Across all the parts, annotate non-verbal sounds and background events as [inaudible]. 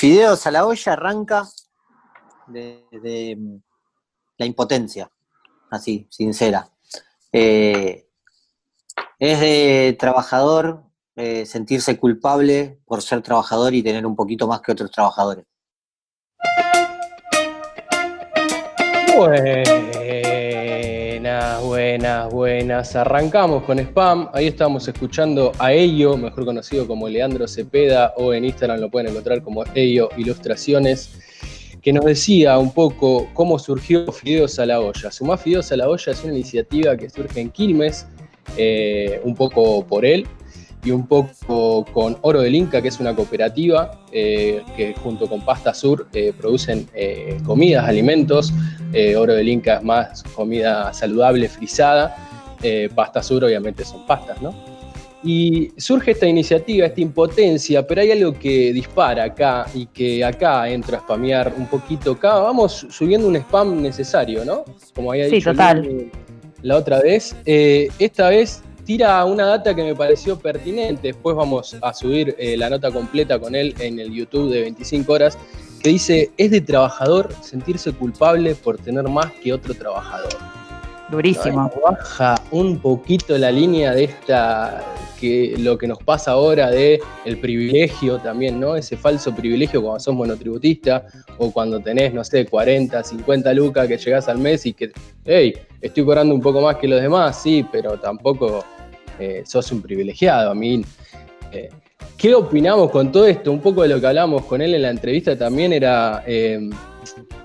Fideos a la olla arranca de, la impotencia, así, sincera. Eh, es de trabajador eh, sentirse culpable por ser trabajador y tener un poquito más que otros trabajadores. Buenas, buenas. Arrancamos con spam. Ahí estamos escuchando a Ello, mejor conocido como Leandro Cepeda, o en Instagram lo pueden encontrar como Ello Ilustraciones, que nos decía un poco cómo surgió Fideos a la Olla. Sumá Fideos a la Olla es una iniciativa que surge en Quilmes, eh, un poco por él, y un poco con Oro del Inca, que es una cooperativa eh, que junto con Pasta Sur eh, producen eh, comidas, alimentos. Oro del Inca es más comida saludable, frisada. Pasta Sur obviamente son pastas, ¿no? Y surge esta iniciativa, esta impotencia, pero hay algo que dispara acá y que acá entra a spamear un poquito. Acá vamos subiendo un spam necesario, ¿no? Como había dicho total. la otra vez. esta vez tira una data que me pareció pertinente. Después vamos a subir eh, la nota completa con él en el YouTube de 25 horas, que dice, es de trabajador sentirse culpable por tener más que otro trabajador. Durísimo. Baja un poquito la línea de esta, que lo que nos pasa ahora de el privilegio también, ¿no? Ese falso privilegio cuando sos monotributista o cuando tenés, no sé, 40, 50 lucas que llegás al mes y que, hey, estoy cobrando un poco más que los demás, sí, pero tampoco eh, sos un privilegiado. A mí, eh, ¿qué opinamos con todo esto? Un poco de lo que hablamos con él en la entrevista también era eh,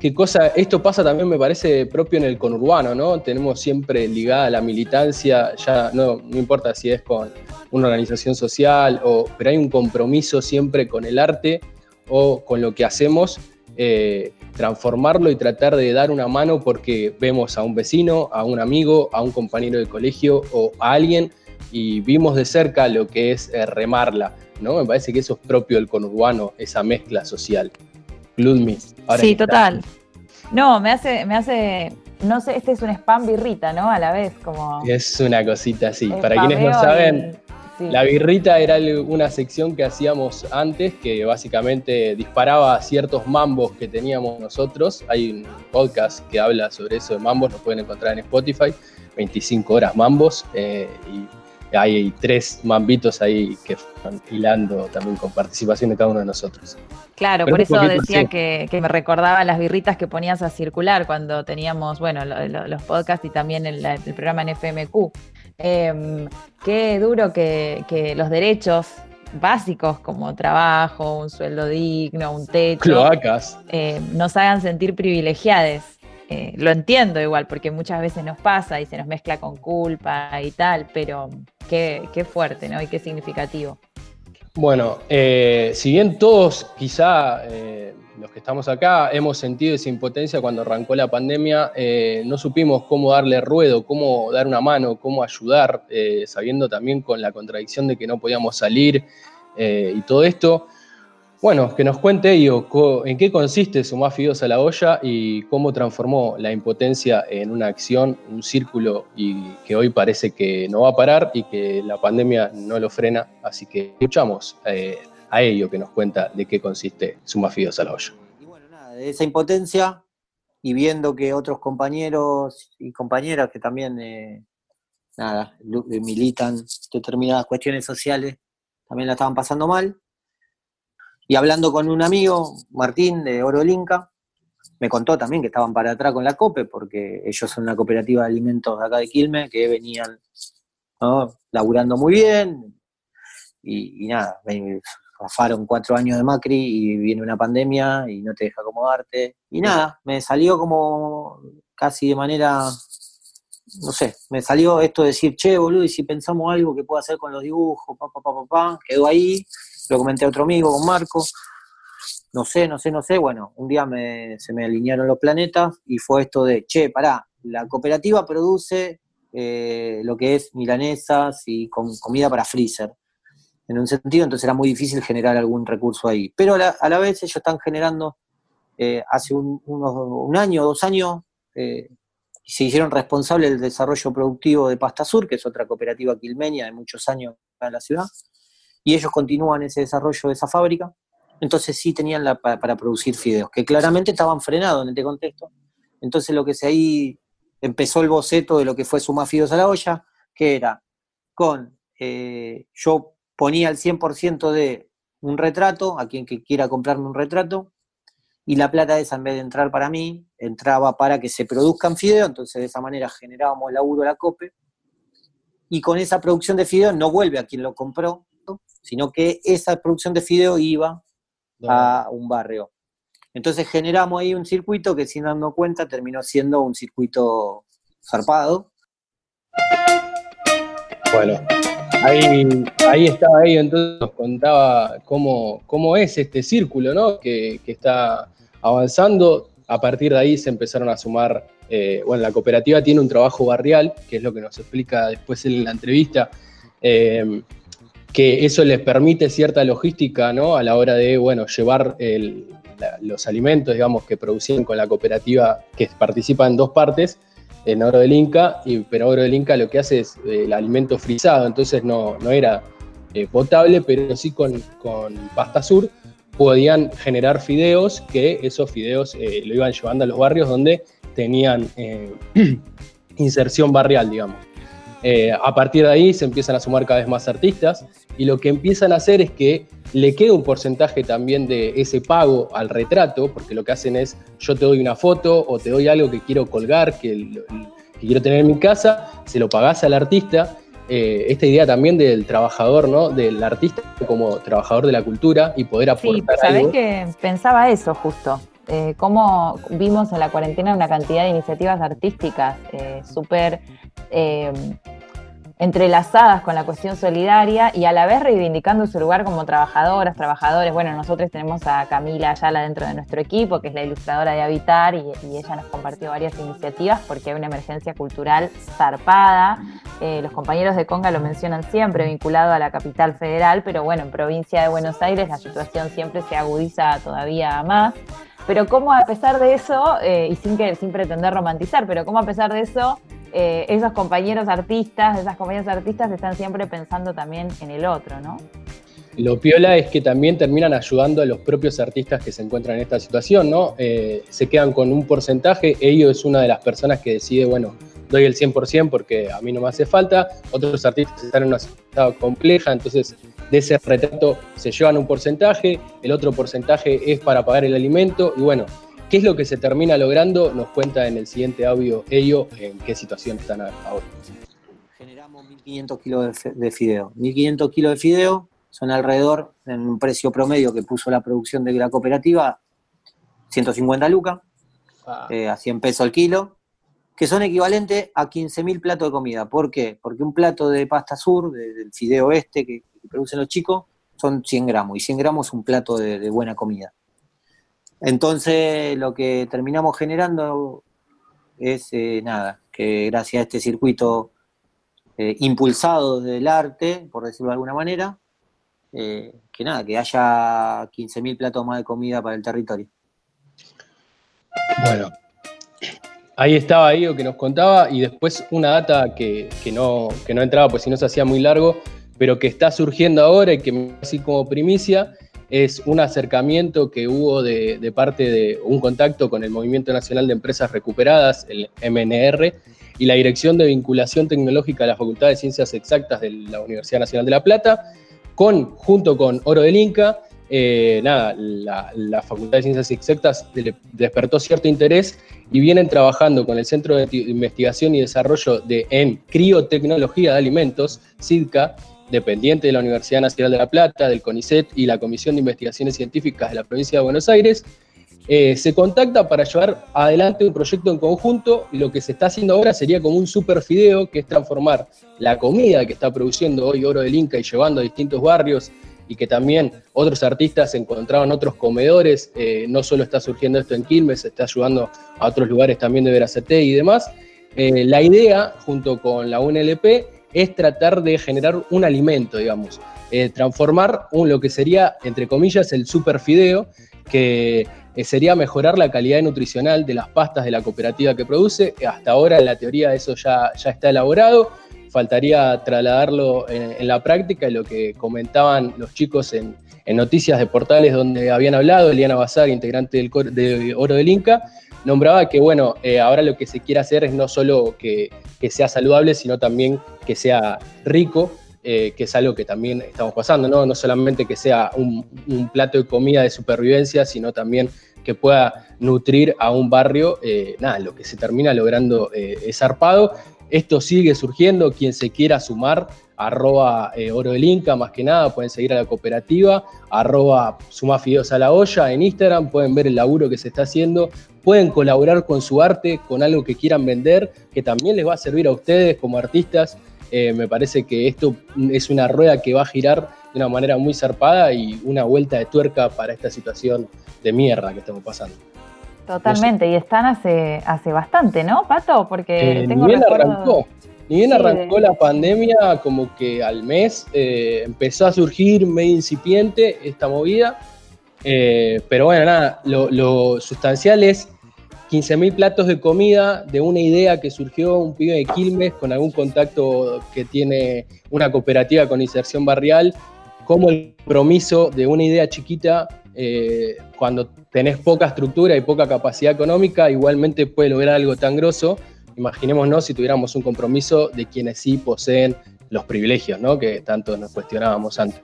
qué cosa, esto pasa también me parece propio en el conurbano, ¿no? Tenemos siempre ligada la militancia, ya no, no importa si es con una organización social, o, pero hay un compromiso siempre con el arte o con lo que hacemos, eh, transformarlo y tratar de dar una mano porque vemos a un vecino, a un amigo, a un compañero de colegio o a alguien y vimos de cerca lo que es eh, remarla, ¿no? Me parece que eso es propio del conurbano, esa mezcla social. Ludmi. Sí, total. No, me hace, me hace, no sé, este es un spam birrita, ¿no? A la vez, como. Es una cosita así. Para quienes no saben, la birrita era una sección que hacíamos antes que básicamente disparaba ciertos mambos que teníamos nosotros. Hay un podcast que habla sobre eso de mambos, lo pueden encontrar en Spotify. 25 horas mambos eh, y hay tres mambitos ahí que están hilando también con participación de cada uno de nosotros. Claro, por eso decía que, me recordaba las birritas que ponías a circular cuando teníamos, bueno, los podcasts y también el, programa en FMQ. Em, qué duro que, los derechos básicos como trabajo, un sueldo digno, un techo, cloacas, eh, nos hagan sentir privilegiados. Eh, lo entiendo igual, porque muchas veces nos pasa y se nos mezcla con culpa y tal, pero qué, fuerte, ¿no? Y qué significativo. Bueno, eh, si bien todos, quizá eh, los que estamos acá, hemos sentido esa impotencia cuando arrancó la pandemia, no supimos cómo darle ruedo, cómo dar una mano, cómo ayudar, sabiendo también con la contradicción de que no podíamos salir y todo esto. Bueno, que nos cuente ello, en qué consiste Sumar Fideos a la olla y cómo transformó la impotencia en una acción, un círculo y que hoy parece que no va a parar y que la pandemia no lo frena. Así que escuchamos eh, a ello que nos cuenta de qué consiste Sumar Fideos a la olla. Y bueno, nada, de esa impotencia y viendo que otros compañeros y compañeras que también, eh, nada, militan determinadas cuestiones sociales, también la estaban pasando mal y hablando con un amigo, Martín, de Oro del me contó también que estaban para atrás con la COPE, porque ellos son una cooperativa de alimentos de acá de Quilmes, que venían laburando muy bien, y, nada, me rafaron cuatro años de Macri y viene una pandemia y no te deja acomodarte. Y nada, me salió como casi de manera, no sé, me salió esto de decir, che, boludo, y si pensamos algo que pueda hacer con los dibujos, pa, pa, pa, pa, pa, quedó ahí, lo comenté a otro amigo, con Marco, no sé, no sé, no sé, bueno, un día se me alinearon los planetas y fue esto de, che, pará, la cooperativa produce eh, lo que es milanesas y con, comida para freezer, en un sentido, entonces era muy difícil generar algún recurso ahí. Pero a la, vez ellos están generando, eh, hace un, unos, un año, dos años, eh, se hicieron responsables del desarrollo productivo de Pasta Sur, que es otra cooperativa quilmeña de muchos años en la ciudad, y ellos continúan ese desarrollo de esa fábrica. entonces sí tenían para, producir fideos, que claramente estaban frenados en este contexto. Entonces lo que se ahí empezó el boceto de lo que fue sumar fideos a la olla, que era con, eh, yo ponía el 100% de un retrato, a quien quiera comprarme un retrato, y la plata esa en vez de entrar para mí, entraba para que se produzcan fideos, entonces de esa manera generábamos laburo a la COPE, y con esa producción de fideos no vuelve a quien lo compró, sino que esa producción de fideos iba a un barrio. Entonces generamos ahí un circuito que sin darnos cuenta terminó siendo un circuito zarpado. Bueno, ahí, ahí estaba ahí, entonces nos contaba cómo, cómo es este círculo, ¿no? Que, que está avanzando. A partir de ahí se empezaron a sumar, eh, bueno, la cooperativa tiene un trabajo barrial, que es lo que nos explica después en la entrevista, eh, que eso les permite cierta logística, ¿no? A la hora de, bueno, llevar los alimentos, digamos, que producían con la cooperativa, que participa en dos partes, en Oro del Inca, y, pero Oro del Inca lo que hace es eh, el alimento frisado, entonces no, no era potable, pero sí con, con pasta sur, podían generar fideos, que esos fideos eh, lo iban llevando a los barrios donde tenían eh, [clears throat] inserción barrial, digamos. Eh, a partir de ahí se empiezan a sumar cada vez más artistas y lo que empiezan a hacer es que le queda un porcentaje también de ese pago al retrato, porque lo que hacen es yo te doy una foto o te doy algo que quiero colgar, que, que quiero tener en mi casa, se lo pagás al artista eh, esta idea también del trabajador, ¿no? Del artista como trabajador de la cultura y poder aportar. Sí, sabés que pensaba eso justo. Eh, cómo vimos en la cuarentena una cantidad de iniciativas artísticas eh, súper eh, entrelazadas con la cuestión solidaria y a la vez reivindicando su lugar como trabajadoras, trabajadores. Bueno, nosotros tenemos a Camila Ayala dentro de nuestro equipo, que es la ilustradora de Habitar, y, ella nos compartió varias iniciativas porque hay una emergencia cultural zarpada. Eh, los compañeros de Conga lo mencionan siempre, vinculado a la capital federal, pero bueno, en provincia de Buenos Aires la situación siempre se agudiza todavía más. Pero cómo a pesar de eso, eh, y sin, que, sin pretender romantizar, pero cómo a pesar de eso eh, esos compañeros artistas, esas compañeras artistas están siempre pensando también en el otro, ¿no? Lo piola es que también terminan ayudando a los propios artistas que se encuentran en esta situación, ¿no? Eh, se quedan con un porcentaje, ellos es una de las personas que decide, bueno, doy el 100% porque a mí no me hace falta, otros artistas están en una situación compleja, entonces de ese retrato se llevan un porcentaje, el otro porcentaje es para pagar el alimento y bueno, ¿Qué es lo que se termina logrando? Nos cuenta en el siguiente audio ello en qué situación están ahora. Generamos 1.500 kilos de fideo. 1.500 kilos de fideo son alrededor, en un precio promedio que puso la producción de la cooperativa, 150 lucas, ah. eh, a 100 pesos al kilo, que son equivalentes a 15.000 platos de comida. ¿Por qué? Porque un plato de pasta sur, del fideo este que, producen los chicos, son 100 gramos, y 100 gramos es un plato de buena comida. Entonces, lo que terminamos generando es eh, nada, que gracias a este circuito eh, impulsado del arte, por decirlo de alguna manera, eh, que nada, que haya 15.000 platos más de comida para el territorio. Bueno, ahí estaba Ivo que nos contaba y después una data que, no, que no entraba, pues si no se hacía muy largo, pero que está surgiendo ahora y que así como primicia, es un acercamiento que hubo de, parte de un contacto con el Movimiento Nacional de Empresas Recuperadas, el MNR, y la Dirección de Vinculación Tecnológica de la Facultad de Ciencias Exactas de la Universidad Nacional de La Plata, con, junto con Oro del Inca, eh, nada, la, Facultad de Ciencias Exactas despertó cierto interés y vienen trabajando con el Centro de Investigación y Desarrollo de, en Criotecnología de Alimentos, CIDCA, dependiente de la Universidad Nacional de La Plata, del CONICET y la Comisión de Investigaciones Científicas de la Provincia de Buenos Aires, eh, se contacta para llevar adelante un proyecto en conjunto y lo que se está haciendo ahora sería como un super fideo, que es transformar la comida que está produciendo hoy Oro del Inca y llevando a distintos barrios y que también otros artistas encontraban otros comedores, eh, no solo está surgiendo esto en Quilmes, está ayudando a otros lugares también de Veracete y demás. Eh, la idea, junto con la UNLP, es tratar de generar un alimento, digamos, eh, transformar un, lo que sería, entre comillas, el super fideo, que eh, sería mejorar la calidad nutricional de las pastas de la cooperativa que produce. Hasta ahora en la teoría eso ya, ya está elaborado, faltaría trasladarlo en, la práctica y lo que comentaban los chicos en, en noticias de portales donde habían hablado, Eliana Bazar, integrante del de Oro del Inca, nombraba que, bueno, eh, ahora lo que se quiere hacer es no solo que, sea saludable, sino también que sea rico, eh, que es algo que también estamos pasando, ¿no? No solamente que sea un, plato de comida de supervivencia, sino también que pueda nutrir a un barrio, eh, nada, lo que se termina logrando es zarpado. Esto sigue surgiendo, quien se quiera sumar, arroba oro del Inca, más que nada, pueden seguir a la cooperativa, arroba suma a la olla en Instagram, pueden ver el laburo que se está haciendo, pueden colaborar con su arte, con algo que quieran vender, que también les va a servir a ustedes como artistas. Eh, me parece que esto es una rueda que va a girar de una manera muy zarpada y una vuelta de tuerca para esta situación de mierda que estamos pasando. Totalmente, y están hace, hace bastante, ¿no, Pato? Porque eh, tengo ni bien arrancó, ni bien arrancó la pandemia, como que al mes eh, empezó a surgir medio incipiente esta movida. pero bueno, nada, lo, lo sustancial es 15.000 platos de comida de una idea que surgió un pibe de Quilmes con algún contacto que tiene una cooperativa con inserción barrial, como el compromiso de una idea chiquita, eh, cuando tenés poca estructura y poca capacidad económica, igualmente puede lograr algo tan grosso. Imaginémonos si tuviéramos un compromiso de quienes sí poseen los privilegios, ¿no? que tanto nos cuestionábamos antes.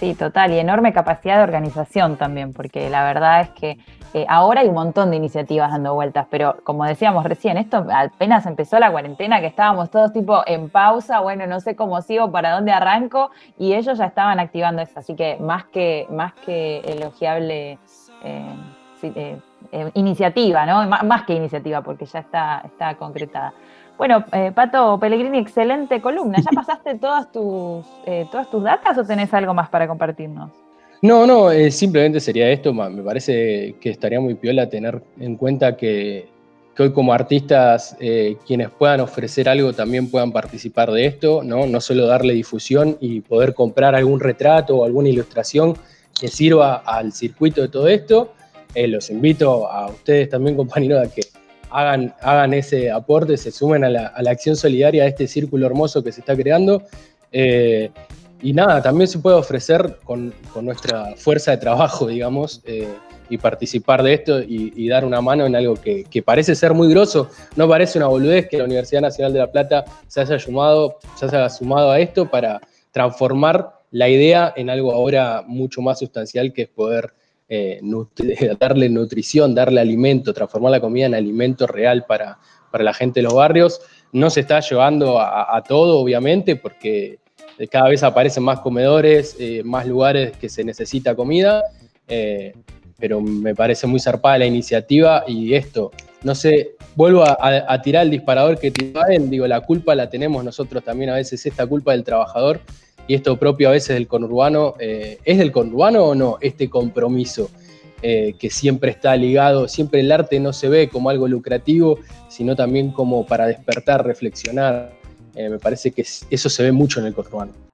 Sí, total, y enorme capacidad de organización también, porque la verdad es que eh, ahora hay un montón de iniciativas dando vueltas, pero como decíamos recién, esto apenas empezó la cuarentena, que estábamos todos tipo en pausa, bueno, no sé cómo sigo, para dónde arranco, y ellos ya estaban activando eso, así que más que, más que elogiable eh, eh, iniciativa, ¿no? más que iniciativa, porque ya está, está concretada. Bueno, eh, Pato Pellegrini, excelente columna. ¿Ya [laughs] pasaste todas tus, eh, todas tus datas o tenés algo más para compartirnos? No, no, eh, simplemente sería esto. Me parece que estaría muy piola tener en cuenta que, hoy como artistas quienes puedan ofrecer algo también puedan participar de esto, ¿no? No solo darle difusión y poder comprar algún retrato o alguna ilustración que sirva al circuito de todo esto. Los invito a ustedes también, [laughs] compañeros, a que hagan, hagan ese aporte, se sumen a la, acción solidaria de este círculo hermoso que se está creando. Eh, y nada, también se puede ofrecer con, nuestra fuerza de trabajo, digamos, eh, y participar de esto y, dar una mano en algo que, parece ser muy grosso. No parece una boludez que la Universidad Nacional de La Plata se haya sumado, se haya sumado a esto para transformar la idea en algo ahora mucho más sustancial que es poder eh, [laughs] darle nutrición, darle alimento, transformar la comida en alimento real para, la gente de los barrios. No se está llevando a, todo, obviamente, porque cada vez aparecen más comedores, eh, más lugares que se necesita comida, eh, pero me parece muy zarpada la iniciativa y esto, no sé, vuelvo a, tirar el disparador que tienen, digo, la culpa la tenemos nosotros también a veces, esta culpa del trabajador, y esto propio a veces del conurbano, eh, ¿es del conurbano o no este compromiso eh, que siempre está ligado, siempre el arte no se ve como algo lucrativo, sino también como para despertar, reflexionar? Eh, me parece que eso se ve mucho en el conurbano.